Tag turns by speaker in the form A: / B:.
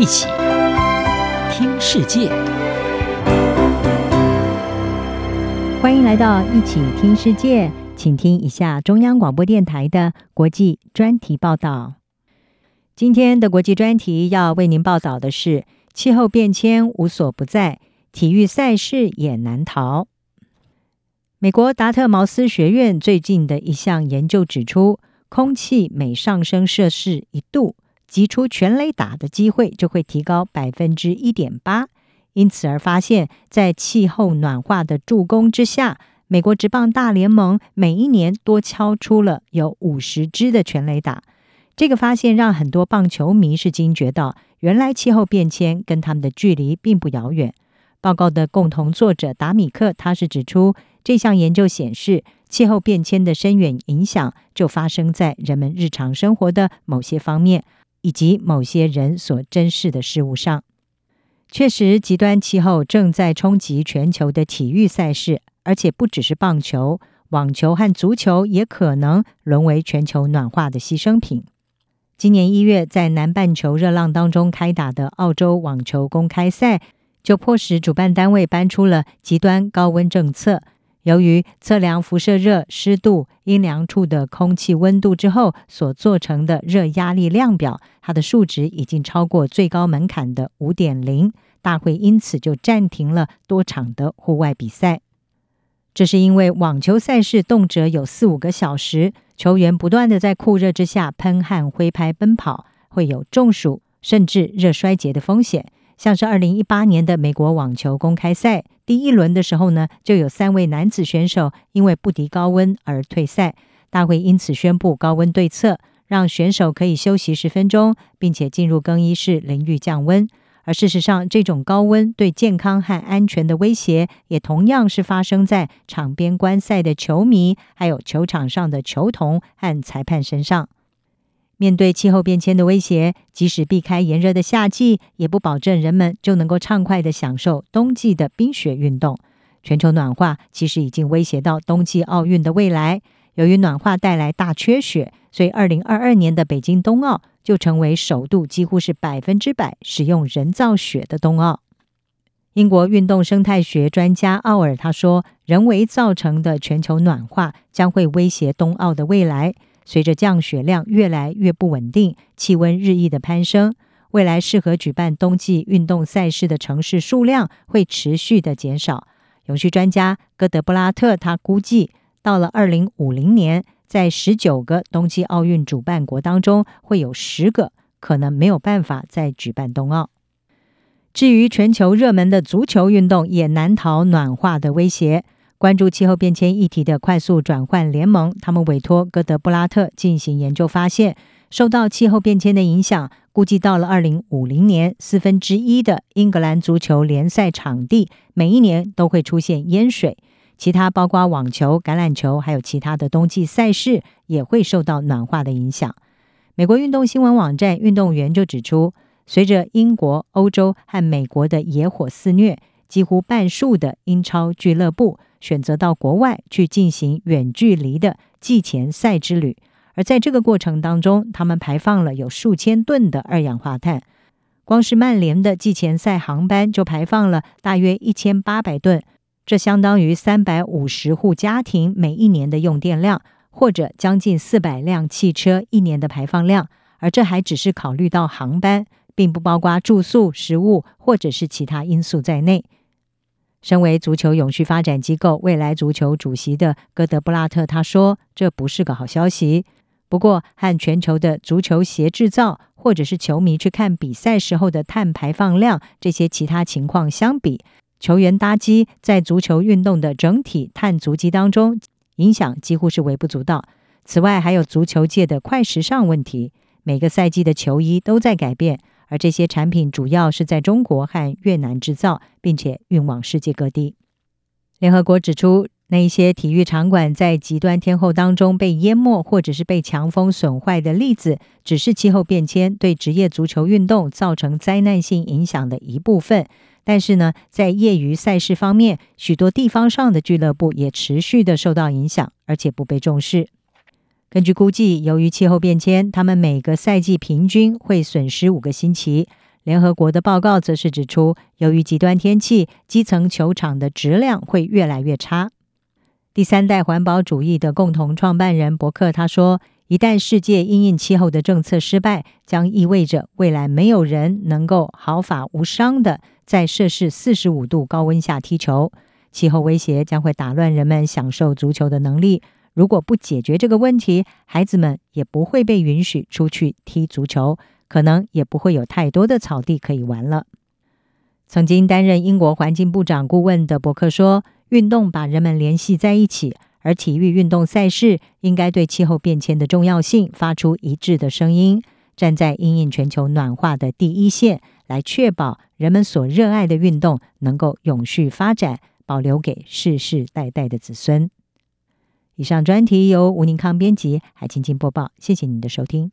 A: 一起听世界，
B: 欢迎来到一起听世界，请听一下中央广播电台的国际专题报道。今天的国际专题要为您报道的是：气候变迁无所不在，体育赛事也难逃。美国达特茅斯学院最近的一项研究指出，空气每上升摄氏一度，击出全垒打的机会就会提高百分之一点八，因此而发现，在气候暖化的助攻之下，美国职棒大联盟每一年多敲出了有五十支的全垒打。这个发现让很多棒球迷是惊觉到，原来气候变迁跟他们的距离并不遥远。报告的共同作者达米克，他是指出，这项研究显示，气候变迁的深远影响就发生在人们日常生活的某些方面。以及某些人所珍视的事物上，确实，极端气候正在冲击全球的体育赛事，而且不只是棒球、网球和足球也可能沦为全球暖化的牺牲品。今年一月，在南半球热浪当中开打的澳洲网球公开赛，就迫使主办单位搬出了极端高温政策。由于测量辐射热、湿度、阴凉处的空气温度之后所做成的热压力量表，它的数值已经超过最高门槛的五点零，大会因此就暂停了多场的户外比赛。这是因为网球赛事动辄有四五个小时，球员不断地在酷热之下喷汗、挥拍、奔跑，会有中暑甚至热衰竭的风险。像是二零一八年的美国网球公开赛第一轮的时候呢，就有三位男子选手因为不敌高温而退赛。大会因此宣布高温对策，让选手可以休息十分钟，并且进入更衣室淋浴降温。而事实上，这种高温对健康和安全的威胁，也同样是发生在场边观赛的球迷，还有球场上的球童和裁判身上。面对气候变迁的威胁，即使避开炎热的夏季，也不保证人们就能够畅快地享受冬季的冰雪运动。全球暖化其实已经威胁到冬季奥运的未来。由于暖化带来大缺雪，所以二零二二年的北京冬奥就成为首度几乎是百分之百使用人造雪的冬奥。英国运动生态学专家奥尔他说：“人为造成的全球暖化将会威胁冬奥的未来。”随着降雪量越来越不稳定，气温日益的攀升，未来适合举办冬季运动赛事的城市数量会持续的减少。永续专家戈德布拉特他估计，到了二零五零年，在十九个冬季奥运主办国当中，会有十个可能没有办法再举办冬奥。至于全球热门的足球运动，也难逃暖化的威胁。关注气候变迁议题的快速转换联盟，他们委托戈德布拉特进行研究，发现受到气候变迁的影响，估计到了二零五零年，四分之一的英格兰足球联赛场地每一年都会出现淹水。其他包括网球、橄榄球，还有其他的冬季赛事也会受到暖化的影响。美国运动新闻网站运动员就指出，随着英国、欧洲和美国的野火肆虐，几乎半数的英超俱乐部。选择到国外去进行远距离的季前赛之旅，而在这个过程当中，他们排放了有数千吨的二氧化碳。光是曼联的季前赛航班就排放了大约一千八百吨，这相当于三百五十户家庭每一年的用电量，或者将近四百辆汽车一年的排放量。而这还只是考虑到航班，并不包括住宿、食物或者是其他因素在内。身为足球永续发展机构未来足球主席的戈德布拉特他说：“这不是个好消息。不过，和全球的足球鞋制造或者是球迷去看比赛时候的碳排放量这些其他情况相比，球员搭机在足球运动的整体碳足迹当中影响几乎是微不足道。此外，还有足球界的快时尚问题，每个赛季的球衣都在改变。”而这些产品主要是在中国和越南制造，并且运往世界各地。联合国指出，那一些体育场馆在极端天候当中被淹没，或者是被强风损坏的例子，只是气候变迁对职业足球运动造成灾难性影响的一部分。但是呢，在业余赛事方面，许多地方上的俱乐部也持续的受到影响，而且不被重视。根据估计，由于气候变迁，他们每个赛季平均会损失五个星期。联合国的报告则是指出，由于极端天气，基层球场的质量会越来越差。第三代环保主义的共同创办人伯克他说：“一旦世界因应气候的政策失败，将意味着未来没有人能够毫发无伤地在摄氏四十五度高温下踢球。气候威胁将会打乱人们享受足球的能力。如果不解决这个问题，孩子们也不会被允许出去踢足球。”可能也不会有太多的草地可以玩了。曾经担任英国环境部长顾问的伯克说：“运动把人们联系在一起，而体育运动赛事应该对气候变迁的重要性发出一致的声音，站在因应全球暖化的第一线，来确保人们所热爱的运动能够永续发展，保留给世世代代的子孙。”以上专题由吴宁康编辑，海清清播报。谢谢您的收听。